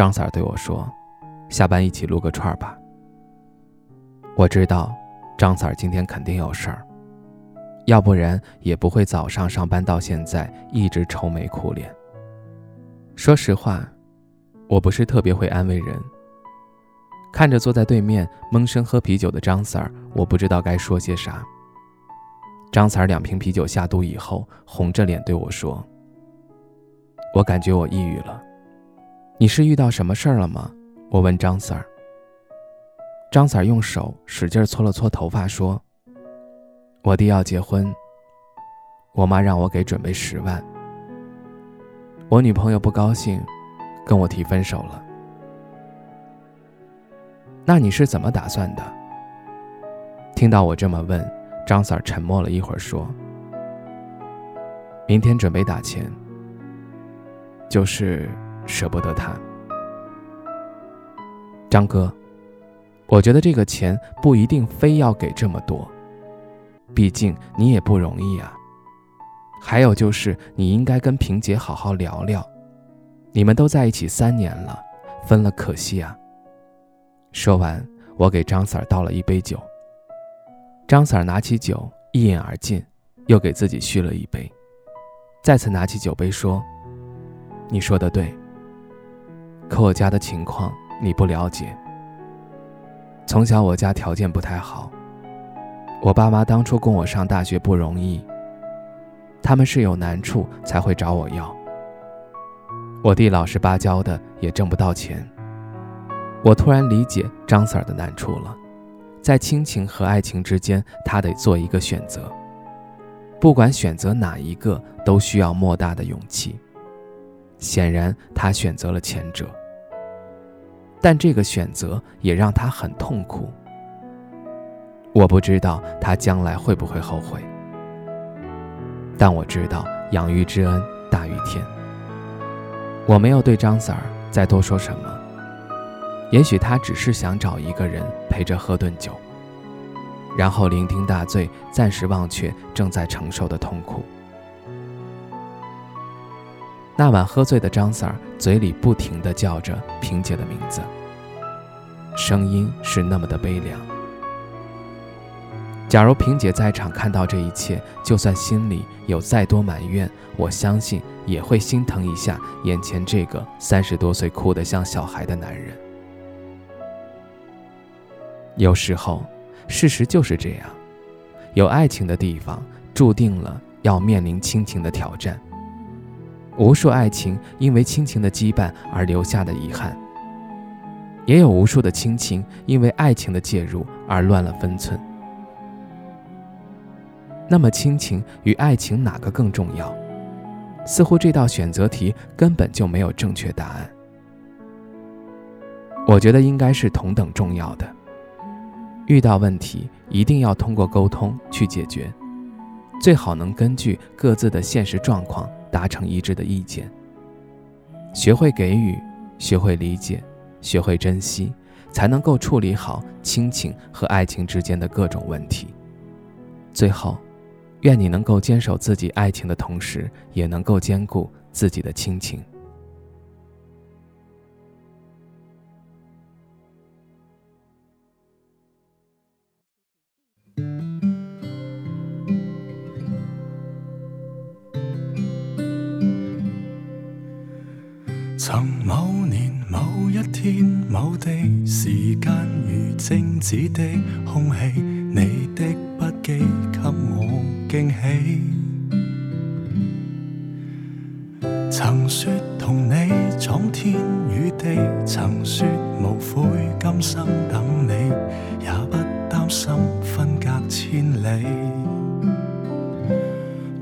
张三儿对我说：“下班一起撸个串吧。”我知道，张三儿今天肯定有事儿，要不然也不会早上上班到现在一直愁眉苦脸。说实话，我不是特别会安慰人。看着坐在对面闷声喝啤酒的张三儿，我不知道该说些啥。张三儿两瓶啤酒下肚以后，红着脸对我说：“我感觉我抑郁了。”你是遇到什么事儿了吗？我问张 Sir。张 Sir 用手使劲搓了搓头发，说：“我弟要结婚，我妈让我给准备十万。我女朋友不高兴，跟我提分手了。那你是怎么打算的？”听到我这么问，张 Sir 沉默了一会儿，说：“明天准备打钱，就是。”舍不得他，张哥，我觉得这个钱不一定非要给这么多，毕竟你也不容易啊。还有就是，你应该跟萍姐好好聊聊，你们都在一起三年了，分了可惜啊。说完，我给张三倒了一杯酒。张三拿起酒一饮而尽，又给自己续了一杯，再次拿起酒杯说：“你说的对。”可我家的情况你不了解。从小我家条件不太好，我爸妈当初供我上大学不容易，他们是有难处才会找我要。我弟老实巴交的，也挣不到钱。我突然理解张 Sir 的难处了，在亲情和爱情之间，他得做一个选择，不管选择哪一个，都需要莫大的勇气。显然，他选择了前者。但这个选择也让他很痛苦。我不知道他将来会不会后悔，但我知道养育之恩大于天。我没有对张 Sir 再多说什么，也许他只是想找一个人陪着喝顿酒，然后酩酊大醉，暂时忘却正在承受的痛苦。那晚喝醉的张 Sir 嘴里不停地叫着萍姐的名字，声音是那么的悲凉。假如萍姐在场看到这一切，就算心里有再多埋怨，我相信也会心疼一下眼前这个三十多岁哭得像小孩的男人。有时候，事实就是这样，有爱情的地方，注定了要面临亲情的挑战。无数爱情因为亲情的羁绊而留下的遗憾，也有无数的亲情因为爱情的介入而乱了分寸。那么，亲情与爱情哪个更重要？似乎这道选择题根本就没有正确答案。我觉得应该是同等重要的。遇到问题一定要通过沟通去解决，最好能根据各自的现实状况。达成一致的意见，学会给予，学会理解，学会珍惜，才能够处理好亲情和爱情之间的各种问题。最后，愿你能够坚守自己爱情的同时，也能够兼顾自己的亲情。曾某年某一天某地，时间如静止的空气，你的不羁给我惊喜。曾说同你闯天与地，曾说无悔今生等你，也不担心分隔千里。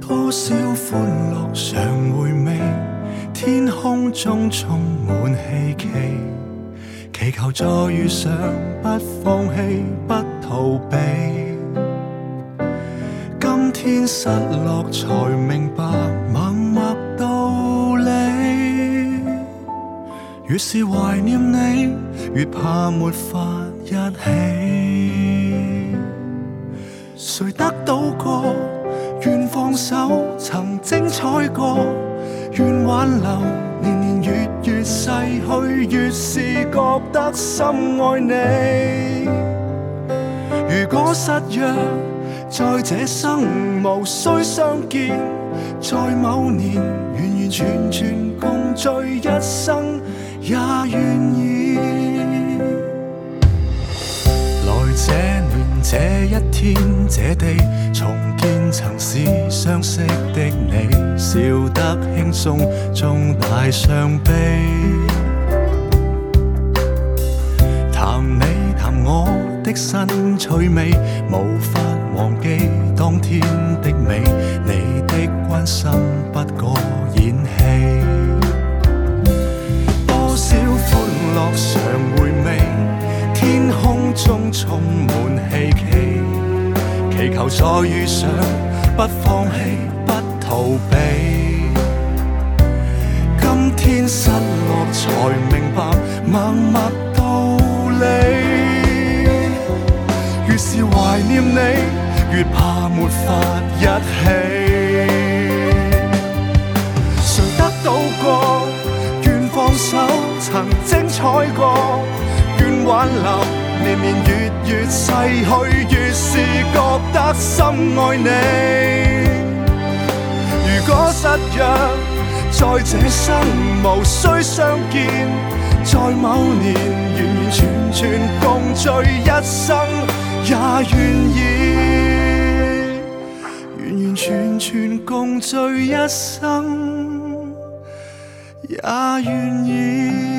多少欢乐常回味。天空中充满希冀，祈求再遇上，不放弃，不逃避。今天失落才明白默默道理。越是怀念你，越怕没法一起。谁得到过？愿放手，曾精彩过。愿挽留，年年月月逝去，越是觉得深爱你。如果失约，在这生无需相见，在某年完完全全共聚一生，也愿意。来这这一天这地，重见曾是相识的你，笑得轻松，中大伤悲。谈你谈我的新趣味，无法忘记当天的美，你的关心不过演戏。多少欢乐常回味，天空中充满，祈求再遇上，不放弃，不逃避。今天失落才明白默默道理。越是怀念你，越怕没法一起。谁得到过？愿放手，曾精彩过。愿挽留，年年月月逝去，越是觉得深爱你。如果失约，在这生无需相见，在某年完完全全共聚一生，也愿意，完完全全共聚一生，也愿意。